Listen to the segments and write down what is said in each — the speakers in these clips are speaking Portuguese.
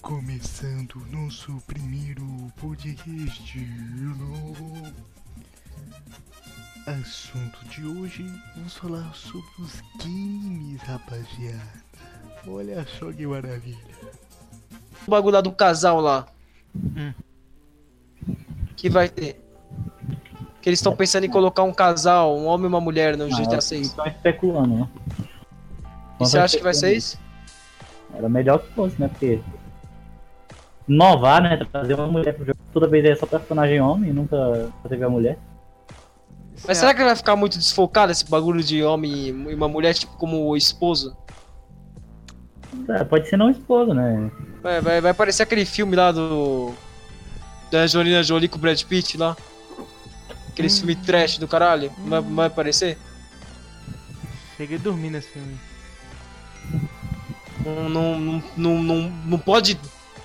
Começando nosso primeiro podcast. Assunto de hoje, vamos falar sobre os games, rapaziada. Olha só que maravilha. O bagulho lá do casal lá. Hum. Que vai ter. Que eles estão pensando em colocar um casal, um homem e uma mulher no Ah, GTA 6. Estão especulando, né? E você acha que vai ser isso? Era melhor que fosse, né? Porque. Inovar, né? Trazer uma mulher pro jogo. Toda vez é só personagem homem, nunca teve a mulher. Mas será que vai ficar muito desfocado esse bagulho de homem e uma mulher, tipo, como esposo? É, pode ser não esposa, né? Vai, vai, vai parecer aquele filme lá do. Da Angelina Jolie com o Brad Pitt lá. Aquele filme trash do caralho. Vai, vai aparecer? Cheguei a dormir nesse filme. Não, não, não, não, não, não pode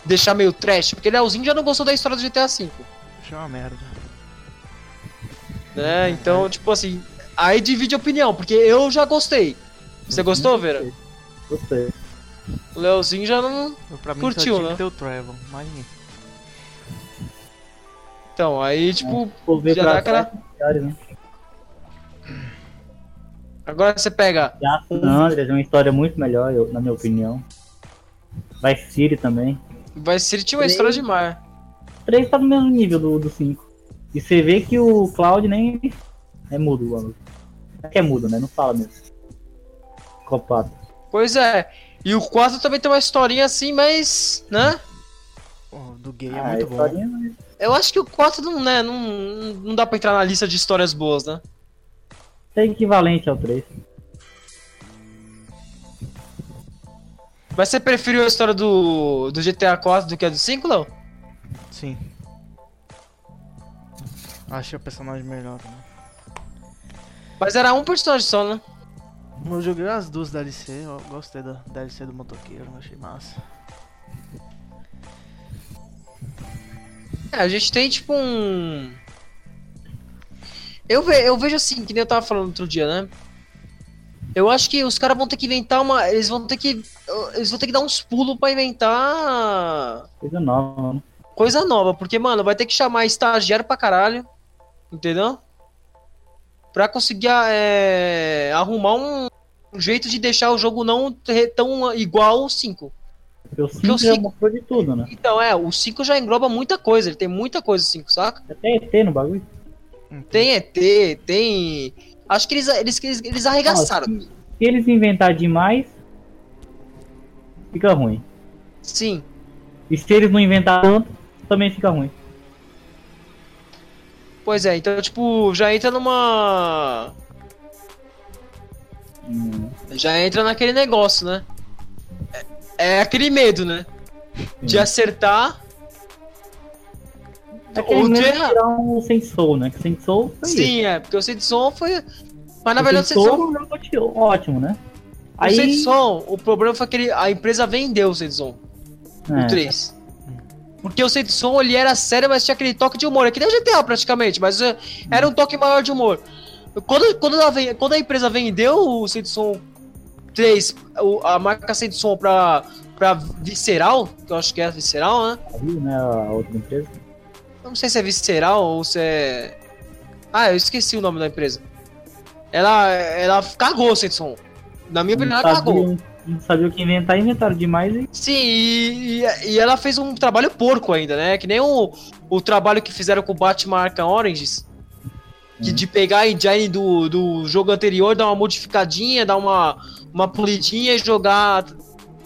deixar meio trash, porque Leozinho já não gostou da história do GTA V. Achei uma merda. Né? Então, tipo assim, aí divide a opinião, porque eu já gostei. Você gostou, Vera? Gostei. O Leozinho já não. Eu, pra mim Curtiu, só tinha né? que ter o Trevor, mas ninguém. Então, aí, tipo, Vou ver Já pra dá aquela- né? agora você pega. Já San Andreas é uma história muito melhor, eu- na minha opinião. Vice City também. Vai ser tinha uma história demais. O 3 tá no mesmo nível do, do 5. E você vê que o Cloud nem é mudo, mano. É que é mudo, né? Não fala mesmo. Copado. Pois é. E o 4 também tem uma historinha assim, mas. né? Do gay é Ah, muito a bom. mas Eu acho que o 4 não, né, não, não dá pra entrar na lista de histórias boas, né? é equivalente ao 3. Mas você preferiu a história do, do GTA 4 do que a do 5, Léo? Sim. Achei o personagem melhor também. Mas era um personagem só, né? Eu joguei as duas DLC, eu gostei da DLC do motoqueiro, achei massa. É, a gente tem tipo um. Eu, ve eu vejo assim, que nem eu tava falando outro dia, né? Eu acho que os caras vão ter que inventar uma. Eles vão ter que. Eles vão ter que dar uns pulos pra inventar Coisa nova, mano. coisa nova. Porque, mano, vai ter que chamar estagiário pra caralho. Entendeu? Pra conseguir é, arrumar um, um jeito de deixar o jogo não tão igual ao 5. Porque o Porque o 5 já cinco- mostrou de tudo, né? Então, é, o 5 já engloba muita coisa. Ele tem muita coisa, o 5, saca? Até ET no bagulho. Tem ET, tem. Acho que eles, eles, eles, eles arregaçaram. Ah, se, se eles inventar demais, fica ruim. Sim. E se eles não inventar tanto, também fica ruim. Pois é, então, tipo, já entra numa. Hum, Já entra naquele negócio, né? É, é aquele medo, né? De Sim. acertar. É Ou eles de errar. tiraram o Saints Soul, né? Que Saints Soul foi isso. Sim, é, porque o Sedson foi. Mas na O verdade o é um jogo ótimo, ótimo, né? O Sedson, o problema foi que ele- a empresa vendeu o Sedson, é, o 3. Porque o Sedson ele era sério, mas tinha aquele toque de humor. É que nem o GTA praticamente, mas é, era um toque maior de humor. Quando, quando, ven- quando a empresa vendeu o Sedson 3, o- a marca Sedson pra, pra Visceral, que eu acho que é Visceral, né? viu, né? A outra empresa. Eu não sei se é Visceral ou se é. Ah, eu esqueci o nome da empresa. Ela, ela cagou o Sedson. Na minha opinião, ela cagou. não sabia o que inventar, inventaram demais e Sim, e, e- ela fez um trabalho porco ainda, né? Que nem o, o trabalho que fizeram com o Batman Arkham Oranges. Que Hum. de pegar a engine do, do jogo anterior, dar uma modificadinha, dar uma, uma polidinha e jogar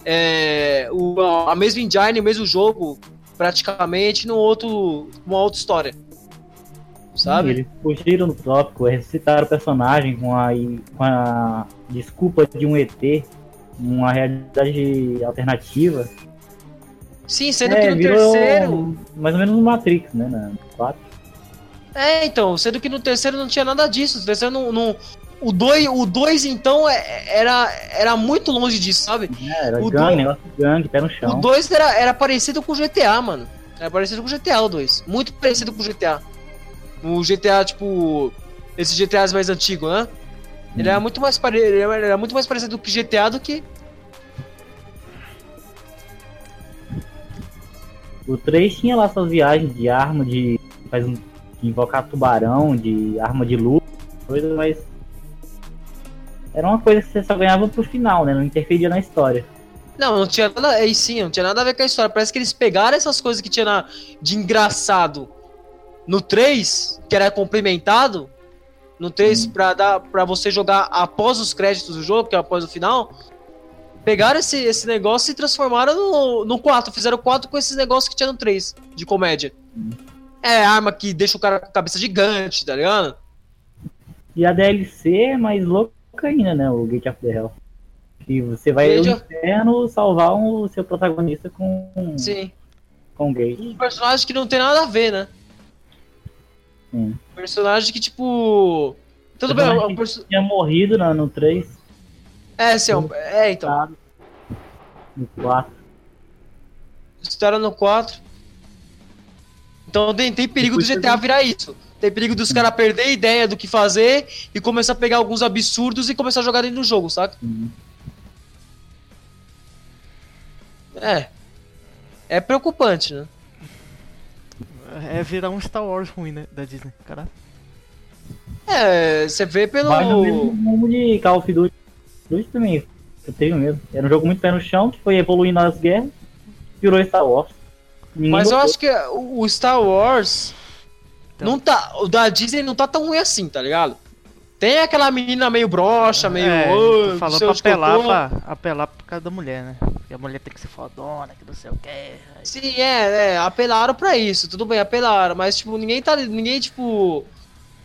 é, o, a mesma engine, o mesmo jogo, praticamente, no outro, uma outra história. Sabe? eles fugiram do tópico, ressuscitaram o personagem com a, com a desculpa de um ET, uma realidade alternativa. Sim, sendo É, que no terceiro. mais ou menos no Matrix, né? Na 4. É, então, sendo que no terceiro não tinha nada disso. No terceiro não. não- o 2, o dois, então, é- era, era muito longe disso, sabe? É, era O gangue, do- negócio de gangue, pé no O chão. 2 era, era parecido com o GTA, mano. Era parecido com o GTA, o 2. Muito parecido com o GTA. O GTA, tipo. Esses GTAs mais antigos, né? Ele era muito mais, pare... ele era muito mais parecido com o GTA do que. O 3 tinha lá suas viagens de arma, de, faz um, invocar tubarão, de arma de luz, coisa, mas. Era uma coisa que você só ganhava pro final, né? Não interferia na história. Não, não tinha nada. Aí sim, não tinha nada a ver com a história. Parece que eles pegaram essas coisas que tinha na, de engraçado no 3, que era complementado. No 3, pra, dar, pra você jogar após os créditos do jogo, que é após o final. Pegaram esse, esse negócio e transformaram no, no 4. Fizeram 4 com esses negócios que tinha no 3, de comédia. É arma que deixa o cara com a cabeça gigante, tá ligado? E a DLC é mais louca ainda, né? O Gate of the Hell. Que você vai Gate ao of- inferno salvar um- o seu protagonista com, Sim. com o Gate. Um personagem que não tem nada a ver, né? Sim. Um personagem que, tipo. Tudo bem, é um perso- Tinha morrido na- no 3, É, sim, é um- é, então. no 4. História no 4. Então tem, tem perigo do GTA virar isso. Tem perigo dos caras perder a ideia do que fazer e começar a pegar alguns absurdos e começar a jogar dentro do jogo, saca? Sim. É. É preocupante, né? É virar um Star Wars ruim, né? Da Disney, caralho. É, você vê pelo. No mesmo de Call of Duty. Duty também, eu tenho mesmo. Era um jogo muito pé no chão, que foi evoluindo nas guerras, virou Star Wars. Ninguém Mas eu gostou. acho que o Star Wars. Então- Não tá. O da Disney não tá tão ruim assim, tá ligado? Tem aquela menina meio broxa, meio. é, "Ô, tu não falou pra eu apelar, tô". pra, apelar por causa da mulher, né? A mulher tem que ser fodona, que não sei o que. Sim, é, é, apelaram pra isso, tudo bem, apelaram, mas tipo, ninguém tá, ninguém, tipo,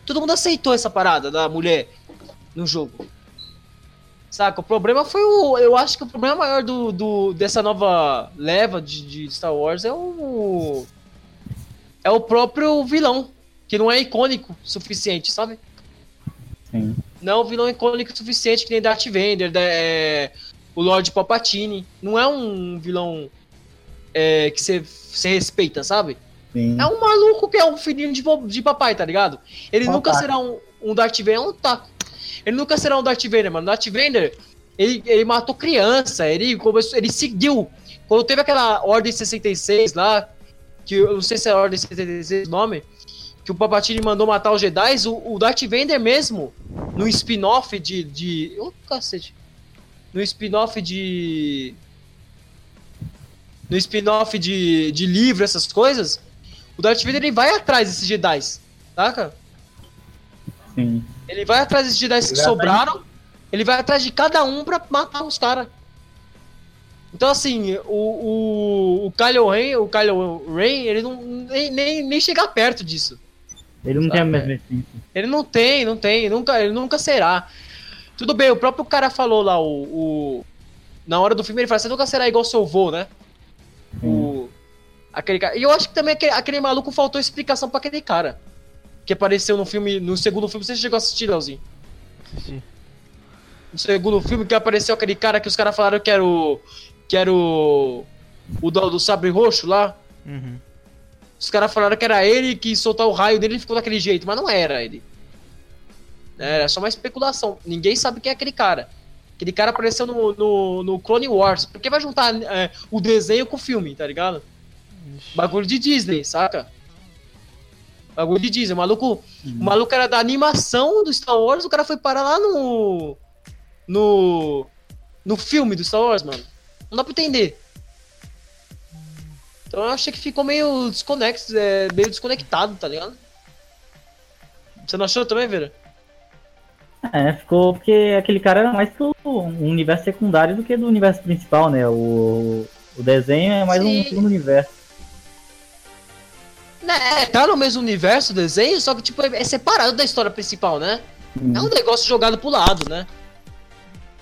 todo mundo aceitou essa parada da mulher no jogo. Saca, o problema foi o, eu acho que o problema maior do, do dessa nova leva de, de Star Wars é o, é o próprio vilão, que não é icônico o suficiente, sabe? Sim. Não é um vilão icônico o suficiente que nem Darth Vader, da- é, o Lord Palpatine. Não é um vilão é, que você respeita, sabe? Sim. É um maluco que é um filhinho de, de papai, tá ligado? Ele nunca será um, um Darth Vader, é um taco. Ele nunca será um Darth Vader, mano. Darth Vader, ele, ele matou criança, ele começou, ele seguiu. Quando teve aquela Ordem 66 lá, que eu não sei se é a Ordem 66 o nome, que o Palpatine mandou matar os Jedi, o, o Darth Vader mesmo, no spin-off de... de... Ô, cacete. No spin-off de... No spin-off de, de livro, essas coisas, o Darth Vader ele vai atrás desses Jedi, saca? Sim. Ele vai atrás desses Jedi que vai sobraram, ele vai atrás de cada um pra matar os caras. Então, assim, o, o, o Kylo Ren, o Kylo Ren, ele não nem, nem, nem chega perto disso. Ele não Sabe, tem a mesma essência. Ele não tem, não tem, nunca, ele nunca será. Tudo bem, o próprio cara falou lá, o, o- na hora do filme, ele fala, você nunca será igual seu vô, né? O, aquele cara. E eu acho que também aquele, aquele maluco faltou explicação pra aquele cara. Que apareceu no filme, no segundo filme, você chegou a assistir, Leozinho? Assisti. No segundo filme que apareceu aquele cara que os caras falaram que era o. Que era o. O do, do sabre roxo lá. Uhum. Os caras falaram que era ele que soltar o raio dele e ficou daquele jeito, mas não era ele. Era só uma especulação. Ninguém sabe quem é aquele cara. Aquele cara apareceu no, no, no Clone Wars. Porque vai juntar é, o desenho com o filme, tá ligado? Ixi. Bagulho de Disney, saca? Bagulho de Disney. O maluco, o maluco era da animação do Star Wars, o cara foi parar lá no. No. No filme do Star Wars, mano. Não dá pra entender. Então eu achei que ficou meio desconexo, é, meio desconectado, tá ligado? Você não achou também, Vera? É, ficou porque aquele cara era mais do um universo secundário do que do universo principal, né? O, o desenho é mais Sim. um segundo universo. É, tá no mesmo universo o desenho, só que tipo, é separado da história principal, né? É um negócio jogado pro lado, né?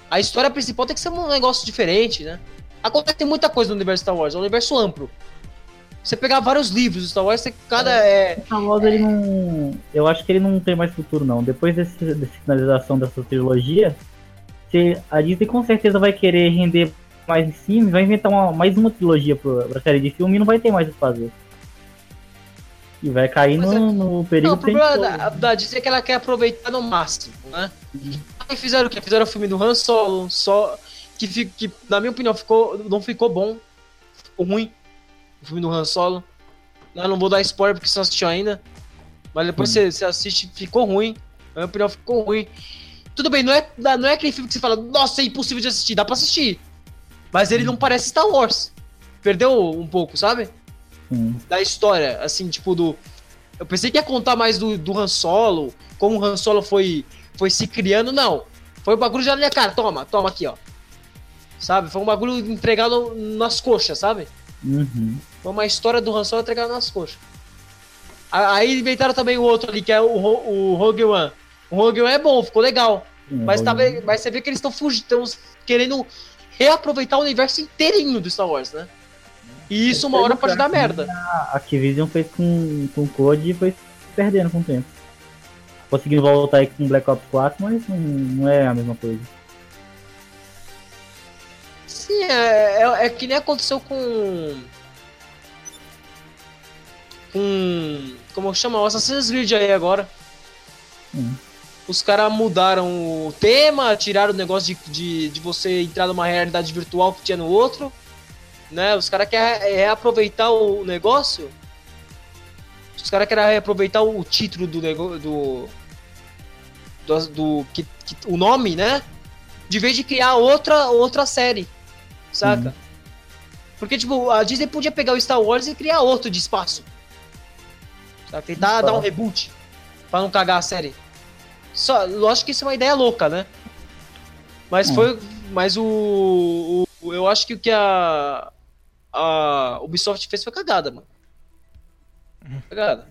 A história principal tem que ser um negócio diferente, né? Acontece muita coisa no universo Star Wars, é um universo amplo. Você pegar vários livros do Star Wars, você, cada é. O Star Wars, ele não. Eu acho que ele não tem mais futuro, não. Depois desse, dessa finalização dessa trilogia, se- a Disney com certeza vai querer render mais em cima vai inventar uma- mais uma trilogia pra série de filme e não vai ter mais o que fazer. E vai cair no, é- no período Não, o problema da, da Disney é que ela quer aproveitar no máximo, né? Aí fizeram o quê? Fizeram o filme do Han Solo, só. Que, que na minha opinião ficou, não ficou bom. Ficou ruim. O filme do Han Solo. Eu não vou dar spoiler porque você não assistiu ainda. Mas depois Hum. você, você assiste, ficou ruim. Na minha opinião, ficou ruim. Tudo bem, não é, não é aquele filme que você fala, nossa, é impossível de assistir, dá pra assistir. Mas ele não parece Star Wars. Perdeu um pouco, sabe? Sim. Da história, assim, tipo, do. Eu pensei que ia contar mais do, do Han Solo, como o Han Solo foi, foi se criando, não. Foi um bagulho já na minha cara, toma, toma aqui, ó. Sabe? Foi um bagulho entregado nas coxas, sabe? Uhum. Foi uma história do Han Solo entregada nas coxas. Aí inventaram também o outro ali, que é o, o Rogue One. O Rogue One é bom, ficou legal. Sim, Mas, tá, ve- mas você vê que eles estão fugindo, querendo reaproveitar o universo inteirinho do Star Wars, né? E isso uma hora pode dar merda. A Activision fez com, com Code e foi perdendo com o tempo. Conseguindo voltar aí com Black Ops 4, mas não, não é a mesma coisa. Sim, é, é, é que nem aconteceu com. Com. Como chama? O Assassin's Creed aí agora. Hum. Os caras mudaram o tema, tiraram o negócio de, de, de você entrar numa realidade virtual que tinha no outro. Né? Os caras querem reaproveitar o negócio. Os caras querem reaproveitar o título do negócio. Do. Do. do que, que- o nome, né? De vez de criar outra, outra série. Saca? Uhum. Porque, tipo, a Disney podia pegar o Star Wars e criar outro de espaço. Saca? Tentar dar um reboot. Pra não cagar a série. Só, lógico que isso é uma ideia louca, né? Mas Hum. foi. Mas o, o- Eu acho que o que a. A Ubisoft fez foi cagada, mano. Cagada.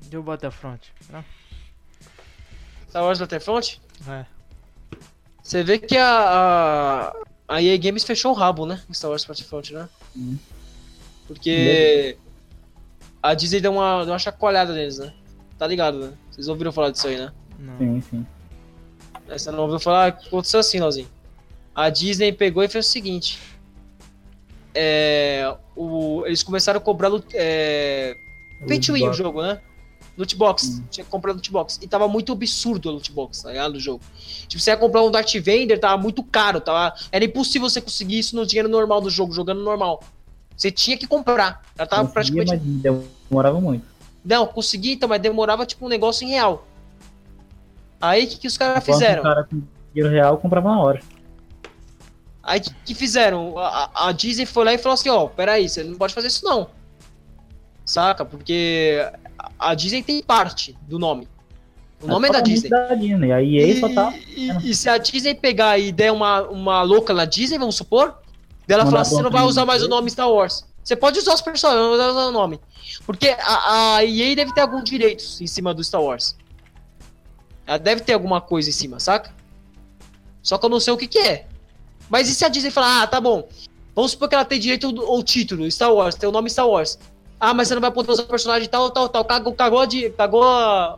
Deu Battlefront. Não? Star Wars Battlefront? É. Você vê que a, a, a EA Games fechou o rabo, né? com Star Wars Battlefront, né? Hum. Porque a Disney deu uma, deu uma chacoalhada neles, né? Tá ligado, né? Vocês ouviram falar disso aí, né? Não. Sim, sim. Você não ouviu falar? Aconteceu assim, Lauzinho. A Disney pegou e fez o seguinte. É, o, eles começaram a cobrar é, pay to win o jogo, né? Loot box. Hum. Tinha que comprar loot box. E tava muito absurdo a loot box, tá ligado? Do jogo. Tipo, você ia comprar um Darth Vader, tava muito caro. Tava, era impossível você conseguir isso no dinheiro normal do jogo, jogando normal. Você tinha que comprar. Já tava Conseguia, praticamente. mas demorava muito. Não, consegui, então, mas demorava tipo um negócio em real. Aí o que, que os caras fizeram? O cara com dinheiro real comprava na hora. Aí o que, que fizeram? A, a- a Disney foi lá e falou assim, ó, peraí, você não pode fazer isso não. Saca? Porque a- Disney tem parte do nome. O nome é da Disney. da Disney. A EA só tá. e, e se a Disney pegar e der uma, uma louca na Disney, vamos supor, dela falar assim, você não vai usar mais o nome Star Wars. Você pode usar os personagens, não vai usar o nome. Porque a, a EA deve ter alguns direitos em cima do Star Wars. Ela deve ter alguma coisa em cima, saca? Só que eu não sei o que que é. Mas e se a Disney falar, ah, tá bom. Vamos supor que ela tem direito ao título, Star Wars, tem o nome Star Wars. Ah, mas você não vai poder usar o personagem tal, tal, tal. Cagou, cagou, a, Di- cagou a,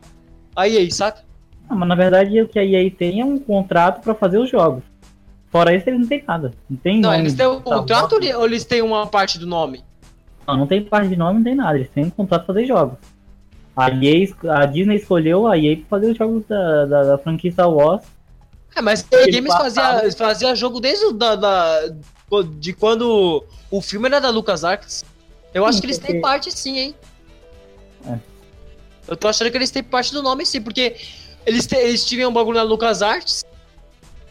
a EA, saca? Não, mas na verdade o que a EA tem é um contrato pra fazer os jogos. Fora isso, eles não tem nada. Não tem Não, eles têm um de contrato ou eles têm uma parte do nome? Não, não tem parte de nome, não tem nada. Eles têm um contrato pra fazer jogos. A, EA, a Disney escolheu a EA pra fazer os jogos da, da, da franquia Star Wars. É, mas a Games fazia, fazia jogo desde o da, da- de quando o filme era da LucasArts. Eu acho que eles têm parte sim, hein? É. Eu tô achando que eles têm parte do nome sim, porque eles, te- eles tinham um bagulho na LucasArts,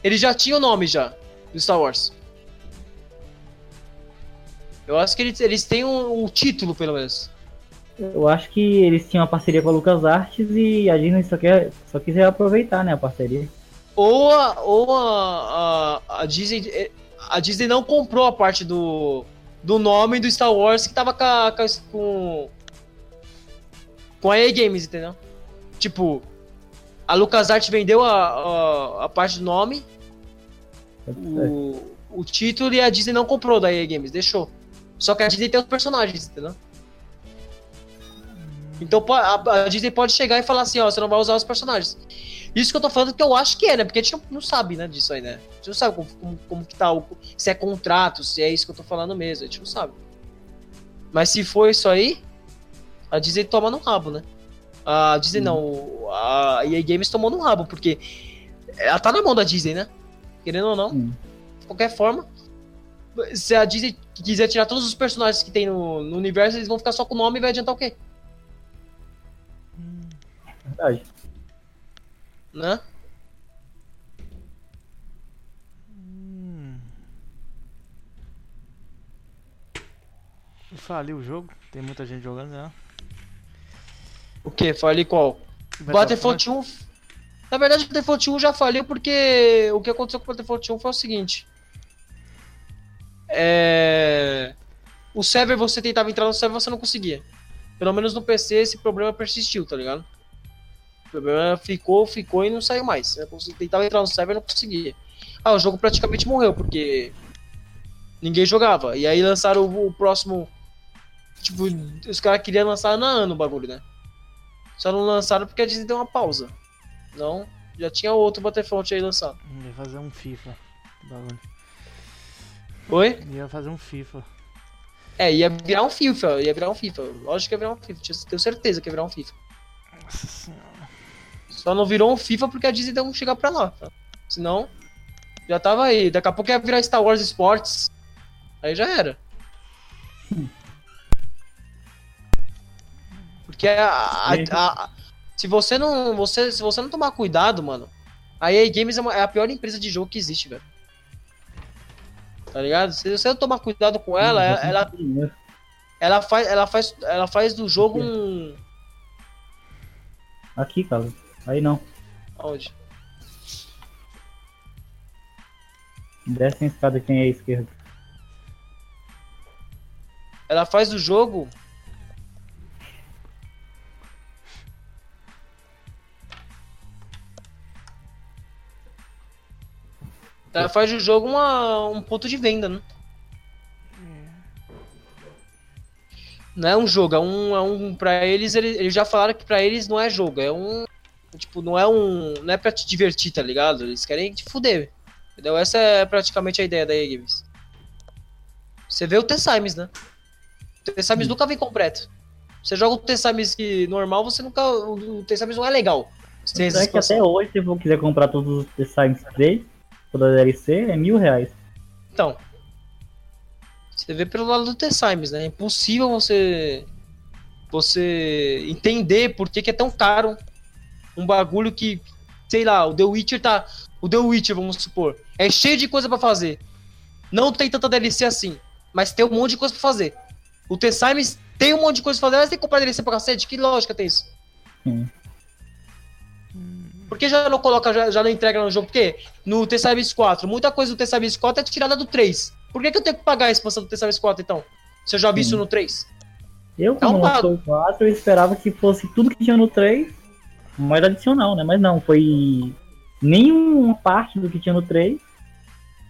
eles já tinham o nome já, do Star Wars. Eu acho que eles, eles têm um, um título, pelo menos. Eu acho que eles tinham uma parceria com a LucasArts e a Disney só, quer, só quis aproveitar né, a parceria. Ou a, ou a, a, a Disney. eh, A Disney não comprou a parte do, do nome do Star Wars que tava com, a- com, a- EA Games, entendeu? Tipo, a LucasArts vendeu a, a, a parte do nome, o, o título e a Disney não comprou da EA Games, deixou. Só que a Disney tem os personagens, entendeu? Então a, a Disney pode chegar e falar assim, ó, você não vai usar os personagens. Isso que eu tô falando que eu acho que é, né? Porque a gente não, não sabe, né, disso aí, né? A gente não sabe como, como, como que tá, o, se é contrato, se é isso que eu tô falando mesmo, a gente não sabe. Mas se for isso aí, a Disney toma no rabo, né? A Disney não, a EA Games tomou no rabo, porque ela tá na mão da Disney, né? Querendo ou não, Hum. de qualquer forma. se a Disney quiser tirar todos os personagens que tem no, no universo, eles vão ficar só com o nome e vai adiantar o quê? Verdade. Né? Hum. Faliu o jogo? Tem muita gente jogando já. O quê? Falei qual? Battlefront 1. Na verdade, o Battlefront 1 já faliu porque o que aconteceu com o Battlefront 1 foi o seguinte. É... O server, você tentava entrar no server você não conseguia. Pelo menos no PC esse problema persistiu, tá ligado? O problema ficou, ficou e não saiu mais. Você tentava entrar no server e não conseguia. Ah, o jogo praticamente morreu, porque ninguém jogava. E aí lançaram o, o próximo. Tipo, os caras queriam lançar na ano o bagulho, né? Só não lançaram porque a Disney deu uma pausa. Não, já tinha outro Battlefront aí lançado. Ia fazer um FIFA. Bagulho. Oi? Ia fazer um FIFA. É, ia virar um FIFA, ia virar um FIFA. Lógico que ia virar um FIFA, tenho certeza que ia virar um FIFA. Nossa senhora. Só não virou um FIFA porque a Disney não chegar pra lá. Tá? Senão, já tava aí. Daqui a pouco ia virar Star Wars Sports. Aí já era. Porque a, a- a- a- se você não você se você não tomar cuidado, mano, a EA Games é, uma- é a pior empresa de jogo que existe, velho. Tá ligado? Se você não tomar cuidado com ela, ela, ela, ela faz ela faz ela faz do jogo um Aqui, cara. Aí não. onde? Desce a escada quem é a esquerda. Ela faz do jogo Ela faz do jogo uma, um ponto de venda, né? Não é um jogo, é um. É um pra eles, eles, eles já falaram que pra eles não é jogo, é um. Tipo, não é um. Não é pra te divertir, tá ligado? Eles querem te fuder. Entendeu? Essa é praticamente a ideia da EA Games. Você vê o T-Simes, né? O T-Simes nunca vem completo. Você joga o T-Simes normal, você nunca. O T-Simes não é legal. Essa É que até hoje, se eu quiser comprar todos os The Sims 3, toda a DLC, é mil reais. Então. Você vê pelo lado do T-Simes, né? É impossível você. Você entender por que, que é tão caro um bagulho que. Sei lá, o The Witcher tá. O The Witcher, vamos supor. É cheio de coisa pra fazer. Não tem tanta DLC assim. Mas tem um monte de coisa pra fazer. O T-Simes tem um monte de coisa pra fazer, mas tem que comprar DLC pra cacete. Que lógica tem isso? Sim. Por que já não coloca, já, já não entrega no jogo? Porque no T-Simes 4, muita coisa do T-Simes 4 é tirada do 3. Por que, que eu tenho que pagar a expansão do T-Simes 4 então? Se eu já vi isso no 3? Eu, quando um lançou o 4, eu esperava que fosse tudo que tinha no 3, mais adicional, né? Mas não, foi nenhuma parte do que tinha no 3,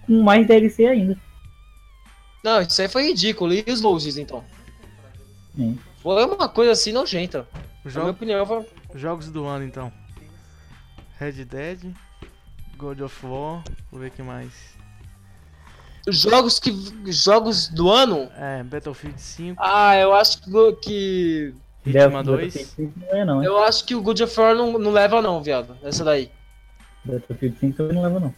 com mais DLC ainda. Não, isso aí foi ridículo. E os loses então? Sim. Foi uma coisa assim nojenta. Na minha opinião, foi... jogos do ano então. Red Dead, God of War, vou ver o que mais. jogos que jogos do ano. É, Battlefield 5, Ah, eu acho que Hitman Deve- 2. Battlefield 5 não é não, hein? eu acho que o God of War não, não leva não, viado. Essa daí. Battlefield 5 também não leva não.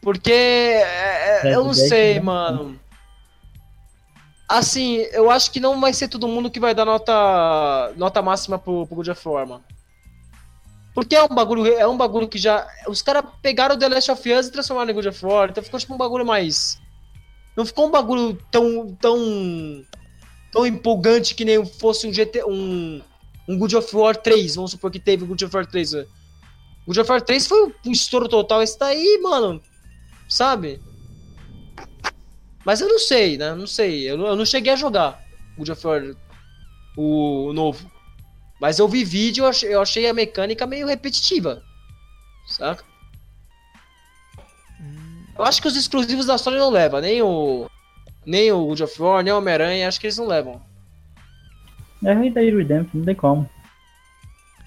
Porque é, é, eu não sei, né? mano. Assim, eu acho que não vai ser todo mundo que vai dar nota nota máxima pro, pro God of War, mano. Porque é um bagulho, é um bagulho que já os caras pegaram o The Last of Us e transformaram em God of War, então ficou tipo um bagulho mais não ficou um bagulho tão tão tão empolgante que nem fosse um GT um um God of War 3, vamos supor que teve o God of War 3. né? God of War 3 foi um estouro total, esse daí, mano, sabe? Mas eu não sei, né? Não sei. Eu não, eu não cheguei a jogar God of War o, o novo. Mas eu vi vídeo eu achei, eu achei a mecânica meio repetitiva. Saca? Eu acho que os exclusivos da história não levam. Nem o. Nem o God of War, nem o Homem-Aranha, acho que eles não levam. É Red Dead Redemption, não tem como.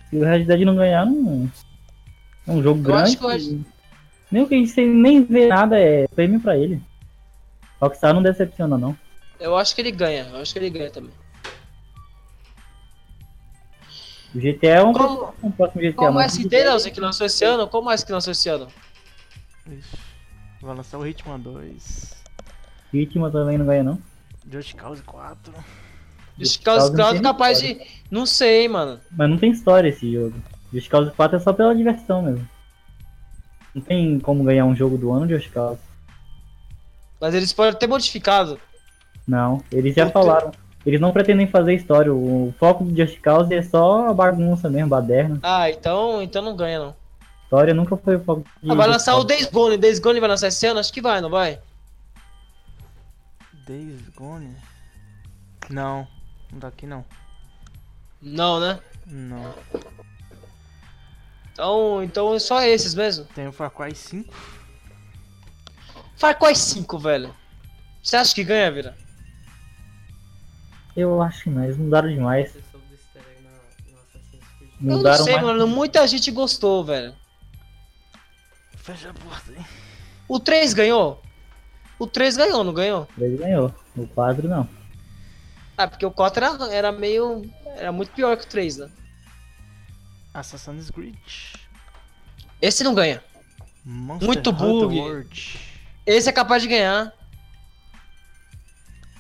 Se o Red Dead não ganhar, não. É um jogo Eu grande. acho que o Red- Nem o que a gente sem nem ver nada é prêmio pra ele. Rockstar não decepciona, não. Eu acho que ele ganha. Eu acho que ele ganha também. O GTA é um, Como- um próximo GTA. Qual o mas SD, Leozinho, que lançou esse ano? Qual mais que lançou esse ano? Ixi, vai lançar o Hitman 2. Ritmo também não ganha, não. Just Cause 4. Just Cause Cause não 4 tem capaz de. Não sei, mano. Mas não tem história esse jogo. Just Cause 4 é só pela diversão mesmo. Não tem como ganhar um jogo do ano de Just Cause. Mas eles podem ter modificado. Não, eles já Puta. falaram. Eles não pretendem fazer história. O foco do Just Cause é só a bagunça mesmo, baderna. Ah, então, então não ganha, não. História nunca foi o foco de Ah, vai lançar o. Days Gone. Days Gone vai lançar esse ano? Acho que vai, não vai? Days Gone? Não, não tá aqui não. Não, né? Não. Então, então é só esses mesmo. Tem o Far Cry 5. Far Cry 5, velho. Você acha que ganha, Vira? Eu acho que não, eles mudaram demais. Eu Mudaram não sei, mais. mano. Muita gente gostou, velho. Fecha a porta aí. O 3 ganhou? O 3 ganhou, não ganhou? Ele ganhou. O 4 não. Ah, porque o 4 era, era meio. Era muito pior que o 3, né? Assassin's Creed. Esse não ganha. Monster Muito bug. World. Esse é capaz de ganhar.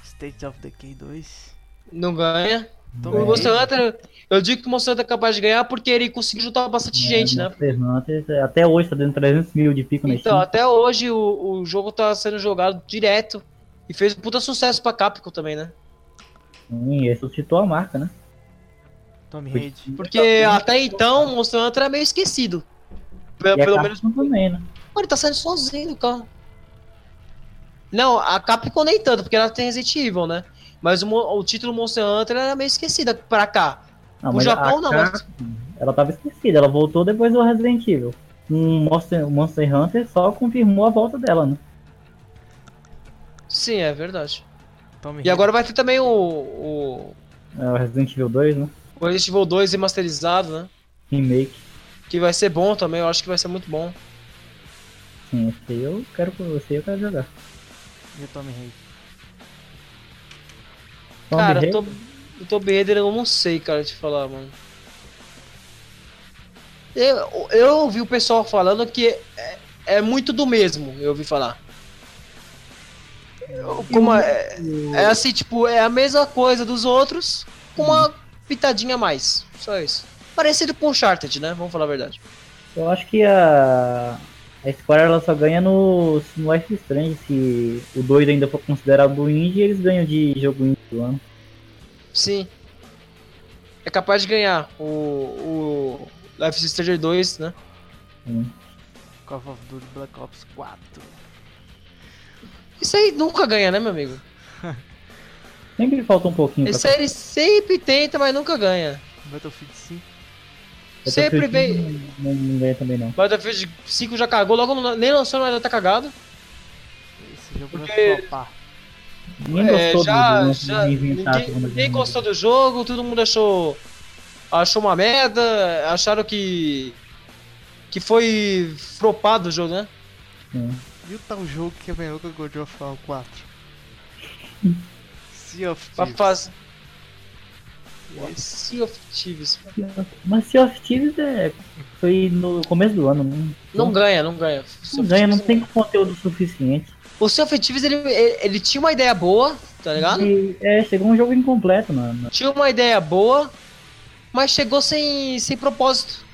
State of Decay 2. Não ganha. Tomb O. Monster. Hunter. Eu digo que o Monster Hunter é capaz de ganhar porque ele conseguiu juntar bastante gente, né? É, Monster Hunter, até hoje tá dando 300 mil de pico na Então, Steam. até hoje o, o jogo tá sendo jogado direto. E fez um puta sucesso pra Capcom também, né? Sim, ressuscitou a marca, né? Raider. Porque até então o Monster Hunter era meio esquecido. E a Pelo menos. Também, né? Pô, ele tá saindo sozinho, cara. Não, a Capcom nem tanto, porque ela tem Resident Evil, né? Mas o, o título Monster Hunter era meio esquecido pra cá. Não, No mas Japão não, mas- Ela tava esquecida, ela voltou depois do Resident Evil. Um Monster, o Monster Hunter só confirmou a volta dela, né? Sim, é verdade. Tomb E Raider. agora vai ter também o, o, É o Resident Evil 2, né? o Resident Evil 2 remasterizado, né? Remake. Que vai ser bom também, eu acho que vai ser muito bom. Sim, esse aí eu quero você, eu quero jogar. E o Tomb Raider. Tomb cara, eu tô, o Tomb Raider eu não sei, cara, te falar, mano. Eu, eu ouvi o pessoal falando que é, é muito do mesmo, eu ouvi falar. Eu- Como é, é assim, tipo, é a mesma coisa dos outros, com uma pitadinha a mais. Só isso. Parecido com o Uncharted, né? Vamos falar a verdade. Eu acho que a. A Square ela só ganha no, no Life is Strange. Se o 2 ainda for considerado indie, eles ganham de jogo indie do ano. Sim. É capaz de ganhar o, o Life is Stranger 2, né? Call of Duty Black Ops 4. Isso aí nunca ganha, né, meu amigo? Sempre falta um pouquinho Esse aí ele sempre tenta, mas nunca ganha. Battlefield 5. Sempre Battlefield vem. Não, não ganha também não. Battlefield 5 já cagou, logo no- nem lançou, mas já tá cagado. Esse jogo Porque- vai flopar. Ninguém É, gostou já, do já, inventar a ninguém, gostou do jogo, todo mundo achou achou uma merda, acharam que que foi flopado o jogo, né? Sim. E o tal jogo que é melhor que o God of War 4? sea of Pra Thieves. Fazer Sea of Thieves. Mas Sea of Thieves é... foi no começo do ano. Não, Não ganha, não ganha. Não ganha, não tem conteúdo suficiente. O Sea of Thieves, ele, ele, tinha uma ideia boa, tá ligado? E, é, chegou um jogo incompleto, mano. Tinha uma ideia boa, mas chegou sem, sem propósito.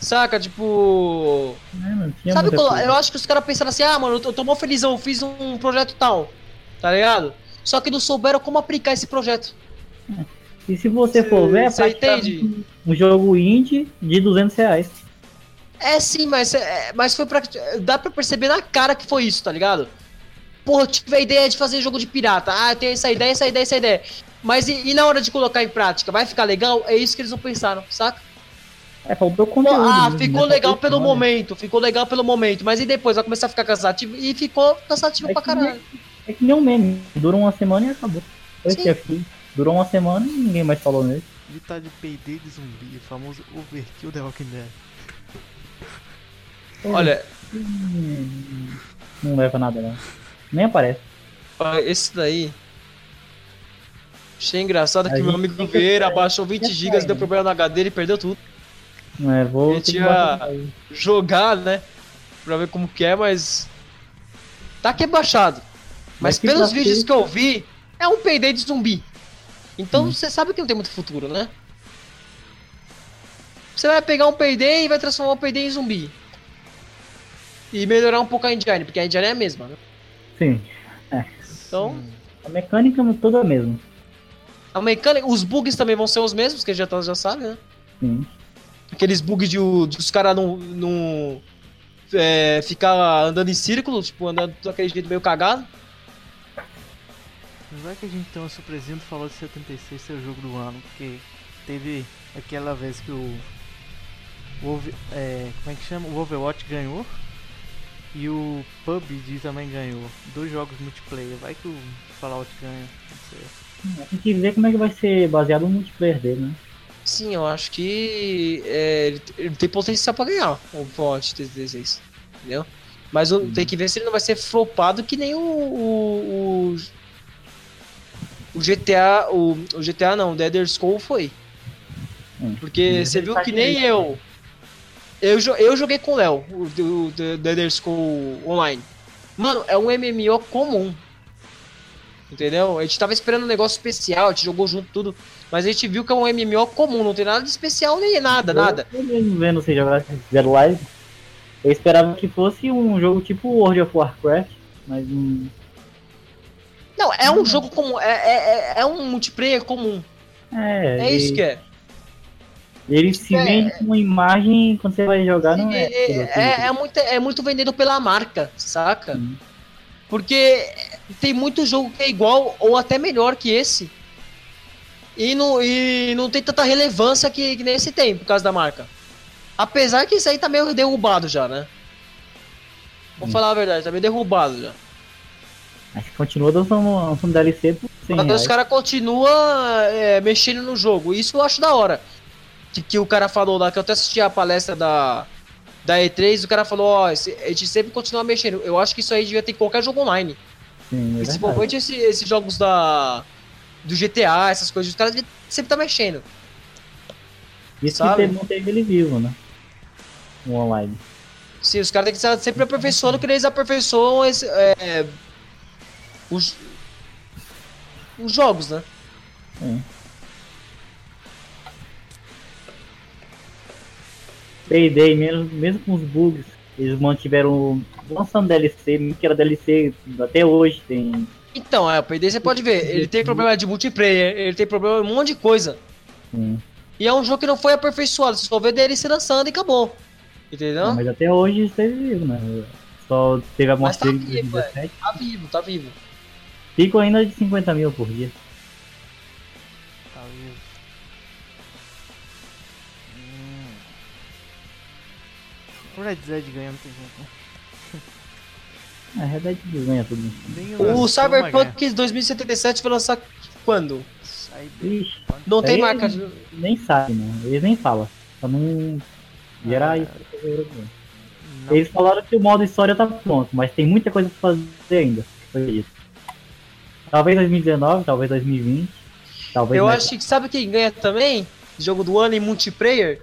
Saca? Tipo. É, Sabe coisa. eu acho que os caras pensaram assim, ah, mano, eu tô, mó felizão, eu fiz um projeto tal, tá ligado? Só que não souberam como aplicar esse projeto. E se você for ver, é entende? um jogo indie de 200 reais. É sim, mas, é, mas foi pra. Dá pra perceber na cara que foi isso, tá ligado? Porra, eu tive a ideia de fazer jogo de pirata. Ah, eu tenho essa ideia, essa ideia, essa ideia. Mas e, e na hora de colocar em prática? Vai ficar legal? É isso que eles não pensaram, saca? É, faltou conteúdo. ah, ficou né? legal pelo momento, ficou legal pelo momento. Mas e depois? Vai começar a ficar cansativo? E ficou cansativo É pra caralho. É que nem um meme. Durou uma semana e acabou. Foi aqui. Durou uma semana e ninguém mais falou nele. Ele tá de PD de zumbi, o famoso overkill The Walking Dead. Olha, Não leva nada, não. Nem aparece. esse daí. Achei engraçado que meu amigo que Vieira abaixou 20 Tem que GB, deu né? problema no HD, ele perdeu tudo. É, vou Ele que tinha-. Jogar, né? Pra ver como que é, mas. Tá aqui baixado. Mas Mas que pelos vídeos que eu vi, é um payday de zumbi. Então Hum. você sabe que não tem muito futuro, né? Você vai pegar um payday e vai transformar o payday em zumbi. E melhorar um pouco a engine, porque a engine é a mesma, né? Sim. Então, A mecânica é toda a mesma. a mecânica, os bugs também vão ser os mesmos, que já, tá- já sabe, né? Sim. Aqueles bugs de, o- dos caras não, não é, ficar andando em círculo, tipo, andando daquele jeito meio cagado. Vai que a gente tem uma surpresinha do Fallout 76 ser o jogo do ano, porque teve aquela vez que o, o é, como é que chama? O Overwatch ganhou e o PUBG também ganhou. Dois jogos multiplayer. Vai que o Fallout ganha. Não sei. Tem que ver como é que vai ser baseado no multiplayer dele, né? Sim, eu acho que é, ele, ele tem potencial pra ganhar o Fallout 36, entendeu? Mas o- tem que ver se ele não vai ser flopado que nem o, o, o, o GTA, o, o GTA não, o Elder Scroll foi. Hum. Porque Mas você viu que com nem eu. Eu, eu joguei com o Léo, o, The Elder Scroll Online. Mano, é um MMO comum. Entendeu? A gente tava esperando um negócio especial, a gente jogou junto tudo. Mas a gente viu que é um MMO comum, não tem nada de especial nem nada, nada. Eu mesmo vendo você jogar Zero Live, eu esperava que fosse um jogo tipo World of Warcraft, mas hum, Não, é um jogo comum, é, é, é- é um multiplayer comum. é, É isso ele, que é. ele se É. vende com imagem quando você vai jogar não é. É, é, é muito, é muito vendido pela marca, saca? Sim. Porque tem muito jogo que é igual ou até melhor que esse. E não, e não tem tanta relevância que, que nem esse tem, por causa da marca. Apesar que isso aí tá meio derrubado já, né? Vou Hum. falar a verdade, tá meio derrubado já. Mas continua dançando, dançando DLC por 100 Mas reais. os caras continuam é, mexendo no jogo. Isso eu acho da hora. Que, que o cara falou lá, que eu até assisti a palestra da, da E3, o cara falou, ó, a gente sempre continua mexendo. Eu acho que isso aí devia ter em qualquer jogo online. Sim, é. Principalmente esse- esses jogos da. Do GTA, essas coisas, os caras sempre tá mexendo. Isso sabe? que teve, não teve ele vivo, né? No online. Sim, os caras têm que estar sempre aperfeiçoando, que eles aperfeiçoam esse, é, os, os jogos, né? Payday, mesmo, mesmo com os bugs, eles mantiveram lançando DLC, que era DLC até hoje, tem. Então, é, o PD você pode ver, ele tem problema de multiplayer, ele tem problema de um monte de coisa. tem- E é um jogo que não foi aperfeiçoado, você só vê DLC lançando e acabou. Entendeu? Não, mas até hoje esteve vivo, né? Só teve a morte tá vivo, 2017. Tá vivo, tá vivo. Fico ainda de 50 mil por dia. Tá vivo. Hum. O Red Dead ganha, não tem jeito. não. A Red Dead ganha tudo. Nem O Cyberpunk 2077 vai lançar quando? Ixi, Não tem marca. de- nem sabe, né? Eles nem falam. Pra não gerar Ah, isso. Não, Eles falaram que o modo história tá pronto, mas tem muita coisa pra fazer ainda. Foi isso. Talvez 2019, talvez 2020. Talvez Eu acho que sabe quem ganha também? Jogo do ano em multiplayer?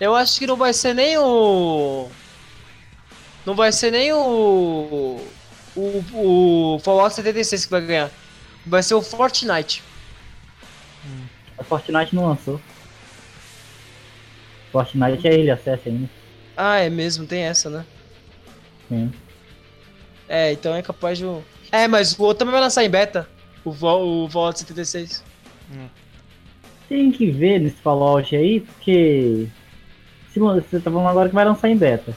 Eu acho que não vai ser nem o. Não vai ser nem o. O, o Fallout 76 que vai ganhar. Vai ser o Fortnite. A Fortnite não lançou. Fortnite é ele acesso ainda. Ah, é mesmo, tem essa, né? Sim. É, então é capaz de. O- É, mas o outro também vai lançar em beta. O, Val- o Fallout 76. Tem que ver nesse Fallout aí, porque. Se você tá falando agora que vai lançar em beta.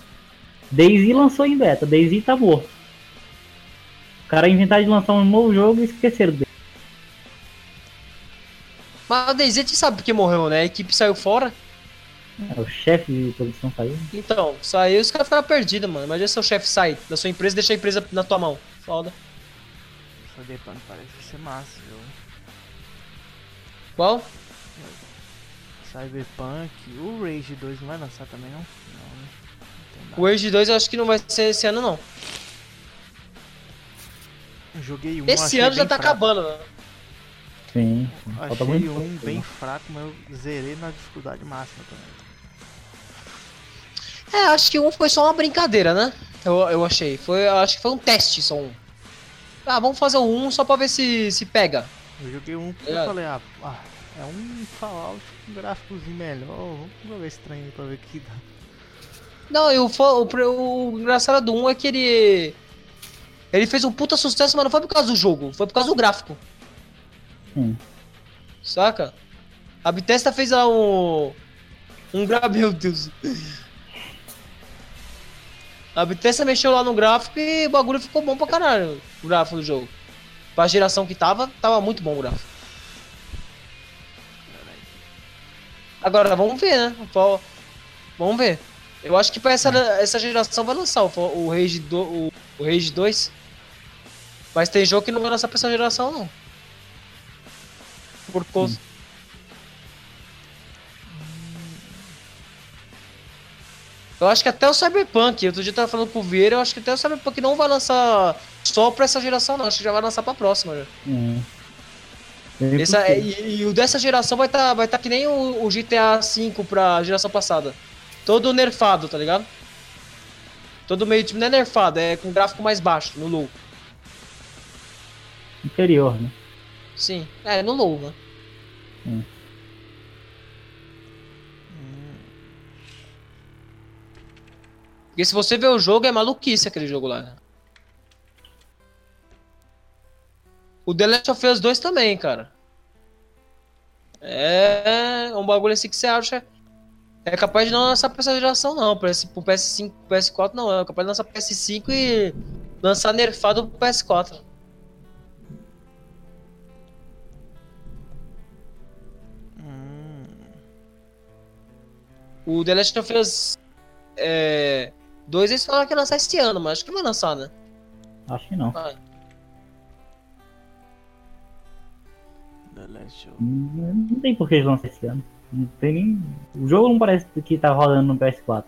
Daisy lançou em beta, Daisy tá morto. O cara inventaram de lançar um novo jogo e esqueceram dele. Mas a DayZ a gente sabe porque morreu, né? A equipe saiu fora. É, o chefe de produção saiu. Então, saiu e os caras ficaram perdidos, mano. Imagina seu chefe sair da sua empresa e deixar a empresa na tua mão. Foda. Cyberpunk parece ser massa, viu? Qual? Cyberpunk, o Rage 2 não vai lançar também, não? Não, né? Não. O Age 2 eu acho que não vai ser esse ano, não. Eu Joguei um, Esse ano já tá fraco. acabando, né? Sim. Falta Achei muito um pouco. bem fraco, mas eu zerei na dificuldade máxima também. É, acho que um foi só uma brincadeira, né? Eu, eu achei. Foi, eu acho que foi um teste só um. Ah, vamos fazer o 1 só pra ver se, se pega. Eu joguei um porque É. eu falei, ah, ah, é um Fallout com um gráficozinho melhor, vamos jogar esse trem aí pra ver o que dá. Não, e o, o, o engraçado do 1 é que ele. Ele fez um puta sucesso, mas não foi por causa do jogo, foi por causa do gráfico. Sim. Saca? A Bethesda fez lá um. Um gra... Meu Deus. A Bethesda mexeu lá no gráfico e o bagulho ficou bom pra caralho. O gráfico do jogo. Pra geração que tava, tava muito bom o gráfico. Agora, vamos ver, né? Vamos ver. Eu acho que pra essa, essa geração vai lançar o, Rage do, o, o Rage 2. Mas tem jogo que não vai lançar pra essa geração, não. Por causa. Eu acho que até o Cyberpunk, outro dia eu tava falando com o Vieira, eu acho que até o Cyberpunk não vai lançar só pra essa geração, não. Acho que já vai lançar pra próxima já. Hum. Bem Essa, e, e o dessa geração vai estar vai tá que nem o, o GTA V pra geração passada. Todo nerfado, tá ligado? Todo meio tipo, não é nerfado, é com gráfico mais baixo, no low. Inferior, né? Sim, é, no low, né? Hum. Porque se você ver o jogo, é maluquice aquele jogo lá. O The Last of Us 2 também, cara. É um bagulho assim que você acha. É capaz de não lançar pra essa geração, não. Pra esse, pro PS5, pro PS4, não. É capaz de lançar pro PS5 e lançar nerfado pro PS4. Hum, O The Last of Us é, 2 eles falaram que ia lançar esse ano, mas acho que vai lançar, né? Acho que Não não tem por que eles lançarem esse ano. Não tem nem. O jogo não parece que tá rodando no PS4.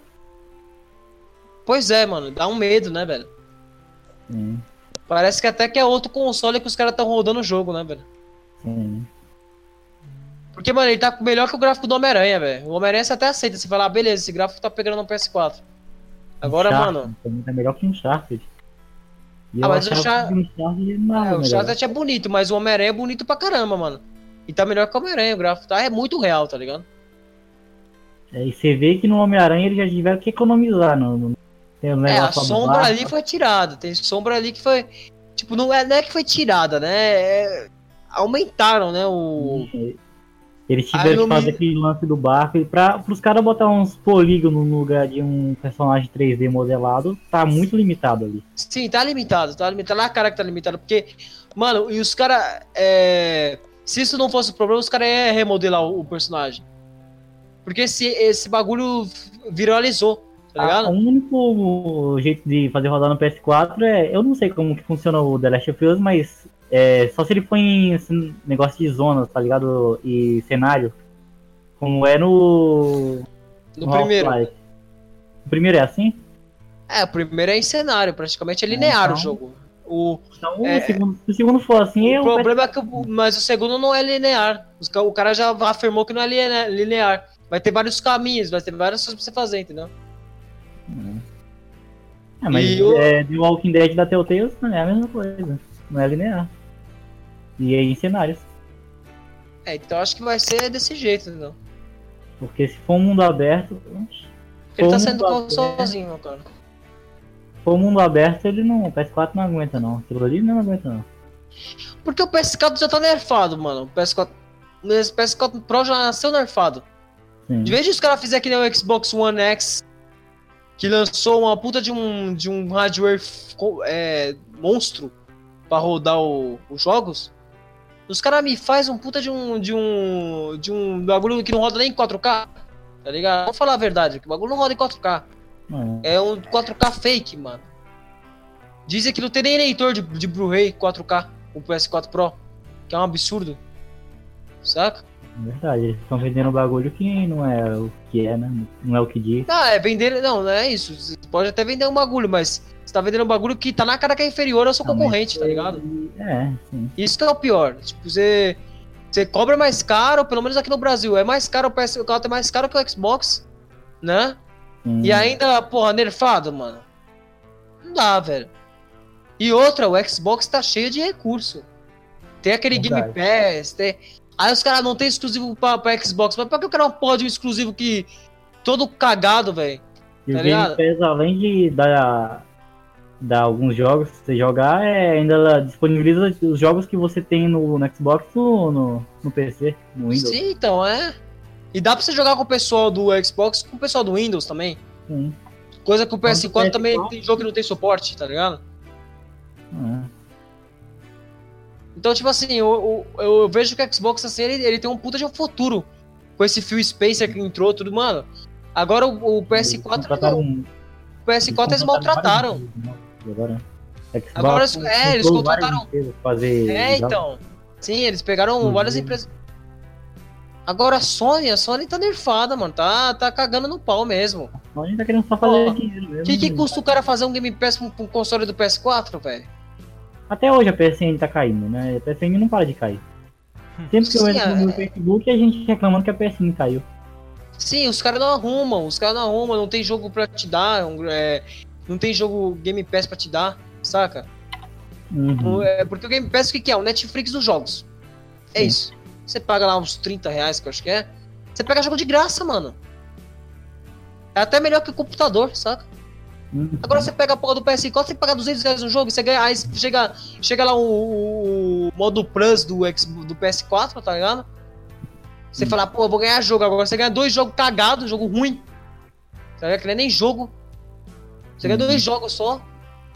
Pois é, mano. Dá um medo, né, velho? Sim, Parece que até que é outro console que os caras estão rodando o jogo, né, velho? sim. Porque, mano, ele tá melhor que o gráfico do Homem-Aranha, velho. O Homem-Aranha você até aceita. Você fala, ah, beleza, esse gráfico tá pegando no PS4. Agora, Uncharted mano, Também tá melhor que Uncharted. E Ah, mas o Char- o Uncharted não é, o é bonito, mas o Homem-Aranha é bonito pra caramba, mano. E tá melhor que o Homem-Aranha, o gráfico tá é muito real, tá ligado? É, e você vê que no Homem-Aranha eles já tiveram que economizar. No, no- tem o É, a sombra barco. ali foi tirada. Tem sombra ali que foi. Tipo, não é, não é que foi tirada, né? É- Aumentaram, né? O. Eles Ah, tiveram que fazer me- aquele lance do barco e pra, pros caras botar uns polígonos no lugar de um personagem 3D modelado, tá muito limitado ali. Sim, tá limitado, tá limitado. Na cara que tá limitado, porque, mano, e os caras. É... Se isso não fosse o problema, os caras iam remodelar o, o personagem. Porque esse, esse bagulho viralizou, tá Ah, ligado? o único jeito de fazer rodar no PS4 é. Eu não sei como que funciona o The Last of Us, mas é, só se ele for em negócio de zonas, tá ligado? E cenário. Como é no. no primeiro. Half-Life. O primeiro é assim? É, o primeiro é em cenário, praticamente é linear então- o jogo. O, Então É, o, segundo, se o segundo for assim, o eu problema é que. o- Mas o segundo não é linear. O cara já afirmou que não é line- linear. Vai ter vários caminhos, vai ter várias coisas pra você fazer, entendeu? É, mas E o- é, The Walking Dead da Telltale é a mesma coisa. Não é linear. E aí em cenários. É, então acho que vai ser desse jeito, entendeu? Porque se for um mundo aberto. Ele tá sendo sozinho, meu cara. Se for um mundo aberto, ele não. O PS4 não aguenta não. Aquilo ali não aguenta não. Porque o PS4 já tá nerfado, mano. O PS4, esse PS4 Pro já nasceu nerfado. Sim. De vez de os caras fizerem que nem o Xbox One X, que lançou uma puta de um, de um hardware é, monstro pra rodar o- os jogos, os caras me faz um puta de um, de um de um bagulho que não roda nem em 4K, tá ligado? Vamos falar a verdade, que o bagulho não roda em 4K. É. É um 4K fake, mano. Dizem que não tem nem leitor de, de Blu-ray 4K, o PS4 Pro, que é um absurdo. Saca? É verdade, eles estão vendendo um bagulho que não é o que é, né? Não é o que diz. Ah, é vender. Não, não é isso. Você pode até vender um bagulho, mas você tá vendendo um bagulho que tá na cara que é inferior ao seu Ah, mas- concorrente, tá ligado? É, sim. Isso que é o pior. Tipo, você. Você cobra mais caro, pelo menos aqui no Brasil. É mais caro o PS4 é mais caro que o Xbox, né? sim. E ainda, porra, nerfado, mano. Não dá, velho. E outra, o Xbox tá cheio de recurso. Tem aquele Verdade. Game Pass, tem... Aí os caras não tem exclusivo pra, pra Xbox. Mas pra que eu quero uma porra de um exclusivo que. Todo cagado, velho? E Tá o Game ligado? Pass, além de dar, dar alguns jogos pra você jogar, é, ainda ela disponibiliza os jogos que você tem no, no Xbox no, no, no PC, no Windows. Sim, então, é. E dá pra você jogar com o pessoal do Xbox com o pessoal do Windows também. Sim. Coisa que o PS4 PS4 também tem jogo que não tem suporte, tá ligado? Ah, Então, tipo assim, eu, eu, eu vejo que o Xbox, assim, ele, ele tem um puta de um futuro. Com esse Phil Spencer que entrou, tudo, mano. Agora o, o eles PS4, contrataram- não, o PS4 eles maltrataram. várias empresas, né? Agora, Xbox Agora eles- é, eles contrataram- Fazer É, jogos. então. Sim, eles pegaram Uhum. várias empresas. Agora a Sony, a Sony tá nerfada, mano. Tá, tá cagando no pau mesmo. A gente tá querendo só fazer Ó, dinheiro mesmo. O que, que custa o cara fazer um Game Pass um- pra um console do PS4, velho? Até hoje a PSN tá caindo, né? A PSN não para de cair. Sempre que eu entro no é- meu Facebook, a gente reclamando que a PSN caiu. Sim, os caras não arrumam, os caras não arrumam, não tem jogo pra te dar, um, é, não tem jogo Game Pass pra te dar, saca? Uhum. É, porque o Game Pass o que, que é? O Netflix dos jogos. É Sim. isso. Você paga lá uns 30 reais, que eu acho que é. Você pega jogo de graça, mano. É até melhor que o computador, saca? Agora você pega a porra do PS4, você tem que pagar 200 reais no jogo, você ganha, aí chega, chega lá o, o- o modo Plus do, X, do PS4, tá ligado? Você Hum. fala, pô, eu vou ganhar jogo agora. Você ganha dois jogos cagados, jogo ruim. Tá ligado? Que não é nem jogo. Você ganha Uhum. dois jogos só.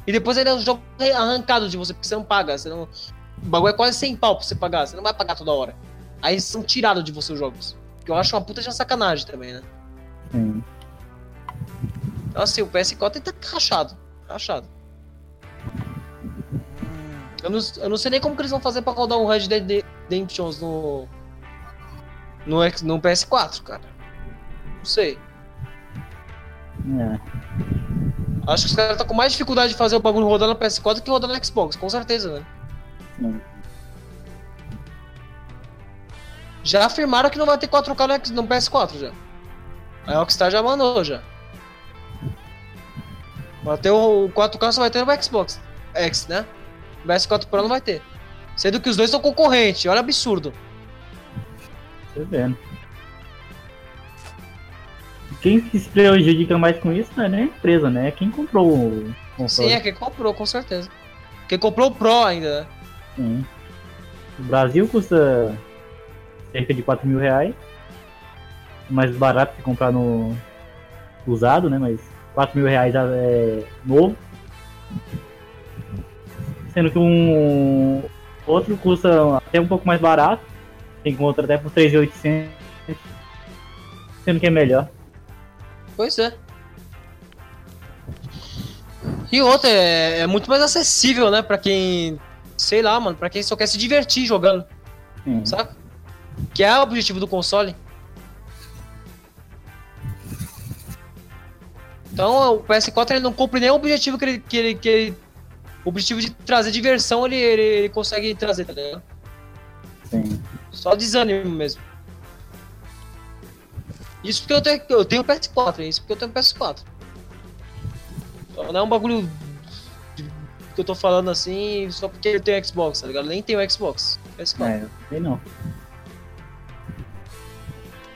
E depois ainda é um jogo arrancado de você, porque você não paga. Você não... O bagulho é quase 100 pau pra você pagar. Você não vai pagar toda hora. Aí são tirados de você os jogos. Que eu acho uma puta de uma sacanagem também, né? Sim. Então assim, o PS4 tá rachado. Rachado. Eu não, eu não sei nem como que eles vão fazer pra rodar um Red Dead Redemption no, no, no PS4, cara. Não sei. É. Acho que os caras estão com mais dificuldade de fazer o bagulho rodar no PS4 do que rodar no Xbox, com certeza, né? Sim. Já afirmaram que não vai ter 4K no, no PS4 já. A Rockstar já mandou já. Vai ter o 4K só vai ter no Xbox X, né? O PS4 Pro não vai ter. Sendo que os dois são concorrentes, olha absurdo. Tô vendo. Quem que se prejudica mais com isso não é nem a empresa, né? É quem comprou o console. Sim, é quem comprou, com certeza. Quem comprou o Pro ainda, né? Sim. O Brasil custa cerca de 4 mil reais. Mais barato que comprar no usado, né? Mas 4 mil reais é novo. Sendo que um outro custa até um pouco mais barato. Tem encontra até por 3.800. Sendo que é melhor. Pois é. E outra, é, é muito mais acessível, né? Pra quem. Sei lá, mano, pra quem só quer se divertir jogando, Sim. saca? Que é o objetivo do console. Então o PS4 ele não cumpre nem o objetivo que ele. Que ele, que ele- o objetivo de trazer diversão ele, ele, ele consegue trazer, tá ligado? Sim. Só desânimo mesmo. Isso porque eu tenho, eu tenho PS4, isso porque eu tenho PS4. Então, não é um bagulho de- que eu tô falando assim só porque eu tenho Xbox, tá ligado? Eu nem tenho Xbox. PS4. É, sei não.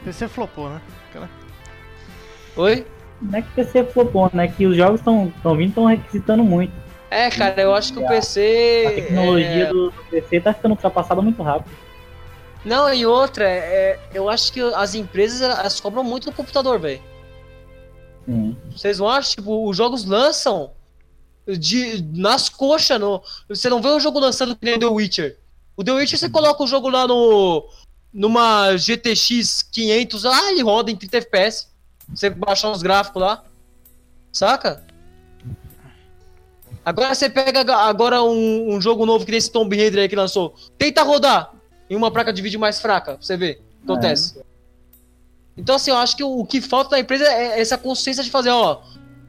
PC flopou, né? Cara, Oi? Não é que o PC flopou, né? Que os jogos estão vindo estão requisitando muito. É, cara, eu acho que o A PC. tecnologia é- do, PC tá ficando ultrapassada muito rápido. Não, e outra, é, eu acho que as empresas elas cobram muito no computador, velho. Vocês não acham? Tipo, os jogos lançam de, nas coxas. No, você não vê o jogo lançando que nem o The Witcher. O The Witcher você coloca o jogo lá no. numa GTX 500, ah, ele roda em 30 FPS. Você baixar uns gráficos lá. Saca? Agora você pega agora um, um jogo novo que nem esse Tomb Raider aí que lançou. Tenta rodar em uma placa de vídeo mais fraca, pra você ver o que acontece. Então, assim, eu acho que o, que falta na empresa é essa consciência de fazer, ó.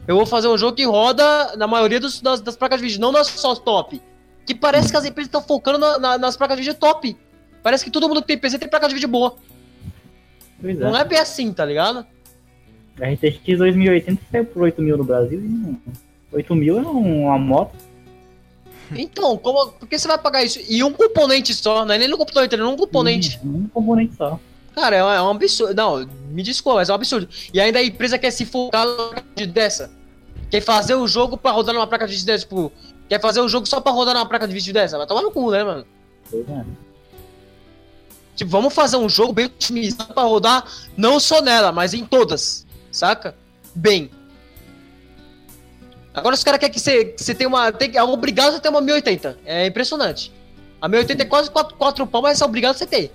Eu vou fazer um jogo que roda na maioria dos- das, das placas de vídeo, não nas só top. Que parece que as empresas estão focando na- na- nas placas de vídeo top. Parece que todo mundo que tem PC tem placa de vídeo boa. Pois é. Não é bem assim, tá ligado? A RTX 2080 saiu por 8 mil no Brasil e não... 8 mil é um- uma moto. Então, como, por que você vai pagar isso? E um componente só, não é nem no computador inteiro, é um componente. Um componente só. Cara, é um, é um absurdo. Não, me desculpa, mas é um absurdo. E ainda a empresa quer se focar de dessa. Quer fazer o jogo pra rodar numa placa de vídeo dessa, tipo. Quer fazer o jogo só pra rodar numa placa de vídeo dessa? Vai tomar no cu, né, mano? Pois é. Tipo, vamos fazer um jogo bem otimizado pra rodar não só nela, mas em todas. Saca? Bem. Agora os caras querem que você, que você tenha uma. Tem, é obrigado a ter uma 1080. É impressionante. A 1080 é quase 4, 4 pau, mas é obrigado a você ter.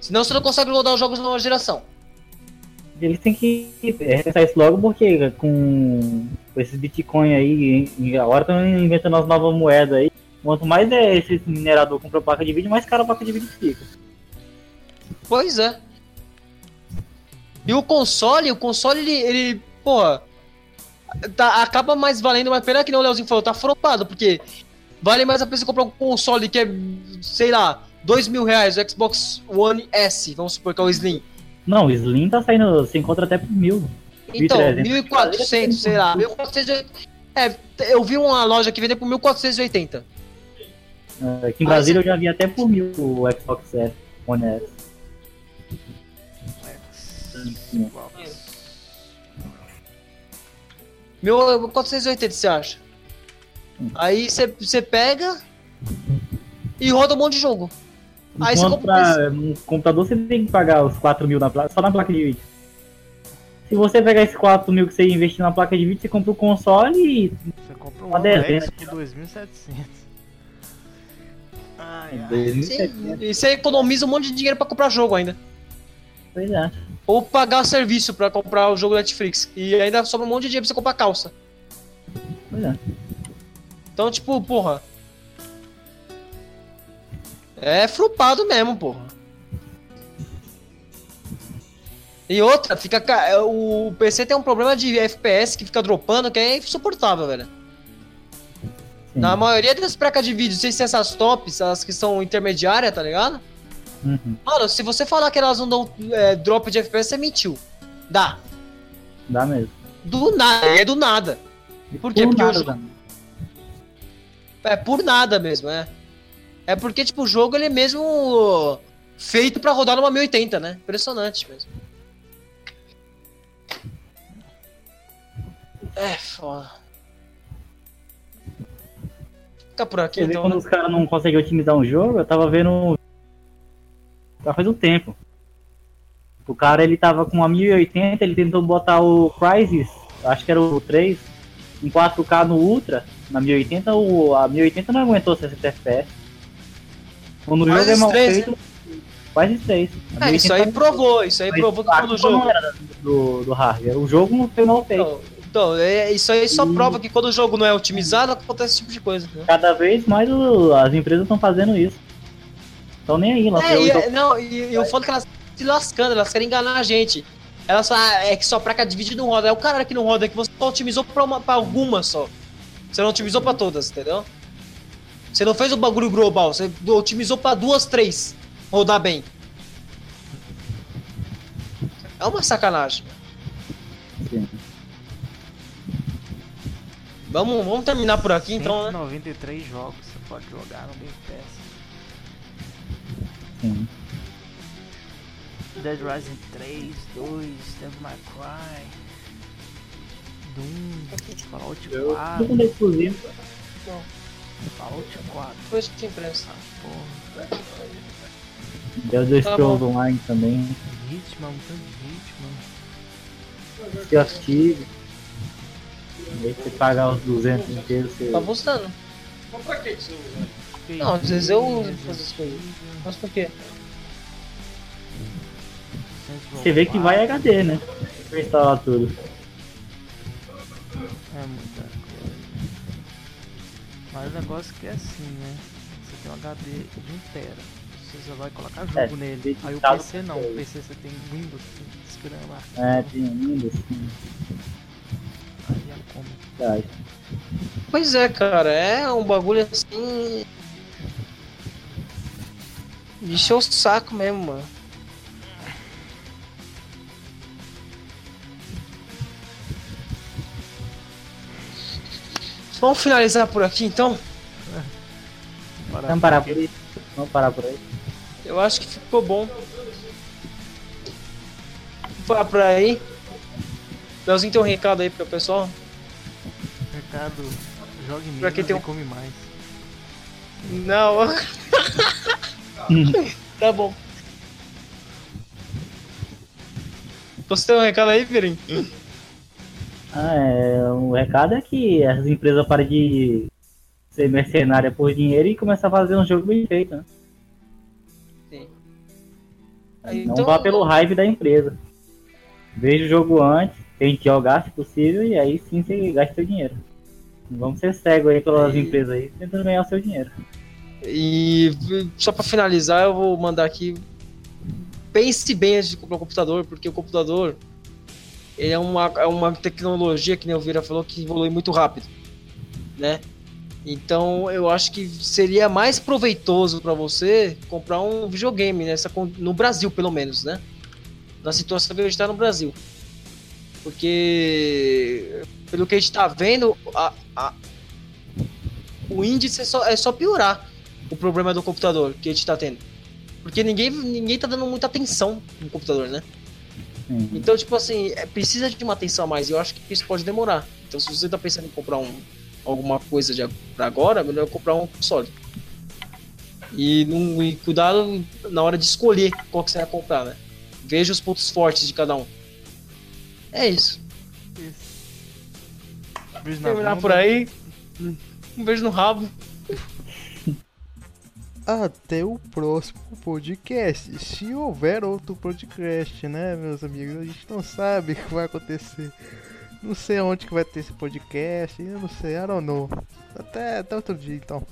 Senão você não consegue rodar os jogos da nova geração. Eles têm que repensar isso logo porque com, esses Bitcoin aí, agora estão inventando as novas moedas aí. Quanto mais é esse minerador compra placa de vídeo, mais caro a placa de vídeo fica. Pois é. E o console, o console, ele, ele porra, tá, acaba mais valendo, mas pena que não o Leozinho falou, tá flopado, porque vale mais a pena você comprar um console que é, sei lá, dois mil reais, o Xbox One S, vamos supor que é o Slim. Não, o Slim tá saindo, você encontra até por mil. Então, 1.300. 1.400, sei lá, 1.480. É, eu vi uma loja que vende por 1.480. É, Aqui em Brasília eu já vi até por mil o Xbox S, One S. Meu 480, você acha? Aí você- pega e roda um monte de jogo. Aí você compra um pra- no computador você tem que pagar os 4 mil na placa, só na placa de vídeo. Se você pegar esses 4 mil que você investir na placa de vídeo, você compra o console e Você compra um Uma One dezena. X por 2.700. Ai, ai. 2.700. E você economiza um monte de dinheiro pra comprar jogo ainda. Pois é. Ou pagar serviço pra comprar o jogo Netflix. E ainda sobra um monte de dinheiro pra você comprar calça. Pois é. Então, tipo, porra. É frupado mesmo, porra. E outra, fica. ca- O PC tem um problema de FPS que fica dropando que é insuportável, velho. Sim. Na maioria das placas de vídeo, sem ser essas tops, as que são intermediárias, tá ligado? Uhum. Mano, se você falar que elas não dão é, drop de FPS, você mentiu. Dá. Dá mesmo. Do nada, é do nada. Por quê? Por Porque o nada, jogo- dá. É por nada mesmo, é. É porque, tipo, o jogo ele é mesmo feito pra rodar numa 1080, né? Impressionante mesmo. É, foda. Fica por aqui Você vê então. quando né? os caras não conseguem otimizar um jogo, eu tava vendo. Já faz um tempo. O cara ele tava com a 1080, ele tentou botar o Crysis, acho que era o 3, em 4K no Ultra, na 1080, o, a 1080 não aguentou 60 FPS. Quando o Quase jogo é mal três, feito, quase 3. É, isso aí provou, isso aí provou que quando o jogo. Não era do, do hardware, o jogo não foi mal feito. Então, então, é, isso aí só E- prova que quando o jogo não é otimizado, acontece esse tipo de coisa. Né? Cada vez mais o- as empresas estão fazendo isso. Estão nem aí, lançou É, e, jogo. não, e, e o foda é que elas se lascando, elas querem enganar a gente. Elas falam, ah, é que só placa de vídeo não roda. É o cara que não roda, é que você só otimizou pra, uma, pra algumas só. Você não otimizou pra todas, entendeu? Você não fez o bagulho global, você otimizou pra duas, três rodar bem. É uma sacanagem. Sim. Vamos, vamos terminar por aqui então, né? 193 jogos você pode jogar no Game Pass. Sim. Dead Rising 3, 2, Devil May Cry, Doom, Fallout Eu 4, tudo é exclusivo. Fallout 4, Depois te empresto. porra, Elder Tá Scrolls. Online também. Hitman, um tanto de Hitman. Sea of Thieves. Em vez de você pagar os 200 inteiros, você... Tá postando. Não, às vezes eu uso pra fazer as coisas. Mas por quê? você vê que vai HD, né? Pra instalar tudo. É muita coisa. Mas o negócio que é assim, né? Você tem um HD de 1 tera. Você só vai colocar jogo É, nele. Aí o PC não. O PC você tem Windows esperando lá. É, tem Windows, sim. Aí é como. Pois é, cara, é um bagulho assim. Encheu o saco mesmo, mano. Vamos finalizar por aqui então? Vamos parar por aí. Vamos parar por aí. Eu acho que ficou bom. Vamos parar por aí. Leozinho tem um recado aí pro pessoal. Recado, jogue Pra menos quem tem e um- come mais. Não. tá bom. Você tem um recado aí, Virim? Ah, é, o recado é que as empresas parem de ser mercenária por dinheiro e começar a fazer um jogo bem feito, né? Sim. Não vá pelo hype da empresa. Veja o jogo antes, tente jogar se possível e aí sim você gasta seu dinheiro. Não vamos ser cegos aí pelas E- empresas aí, tentando ganhar o seu dinheiro. E só pra finalizar, eu vou mandar aqui. Pense bem antes de comprar um computador, porque o computador ele é uma, é uma tecnologia, que nem o Vira falou, que evolui muito rápido, né? Então eu acho que seria mais proveitoso pra você comprar um videogame nessa, no Brasil, pelo menos, né? Na situação que a gente tá no Brasil. Porque, pelo que a gente tá vendo, a- a- o índice é só, é só piorar o problema do computador que a gente tá tendo. Porque ninguém, ninguém tá dando muita atenção no computador, né? Sim. Então, tipo assim, é, precisa de uma atenção a mais. E eu acho que isso pode demorar. Então, se você tá pensando em comprar um, alguma coisa de, pra agora, é melhor comprar um console. E, não, e cuidado na hora de escolher qual que você vai comprar, né? Veja os pontos fortes de cada um. É isso. Isso. Beijo Terminar bunda. por aí. Um beijo no rabo. Até o próximo podcast. Se houver outro podcast, né, meus amigos? A gente não sabe o que vai acontecer. Não sei onde que vai ter esse podcast. Eu não sei, I don't know. Até, até outro dia então.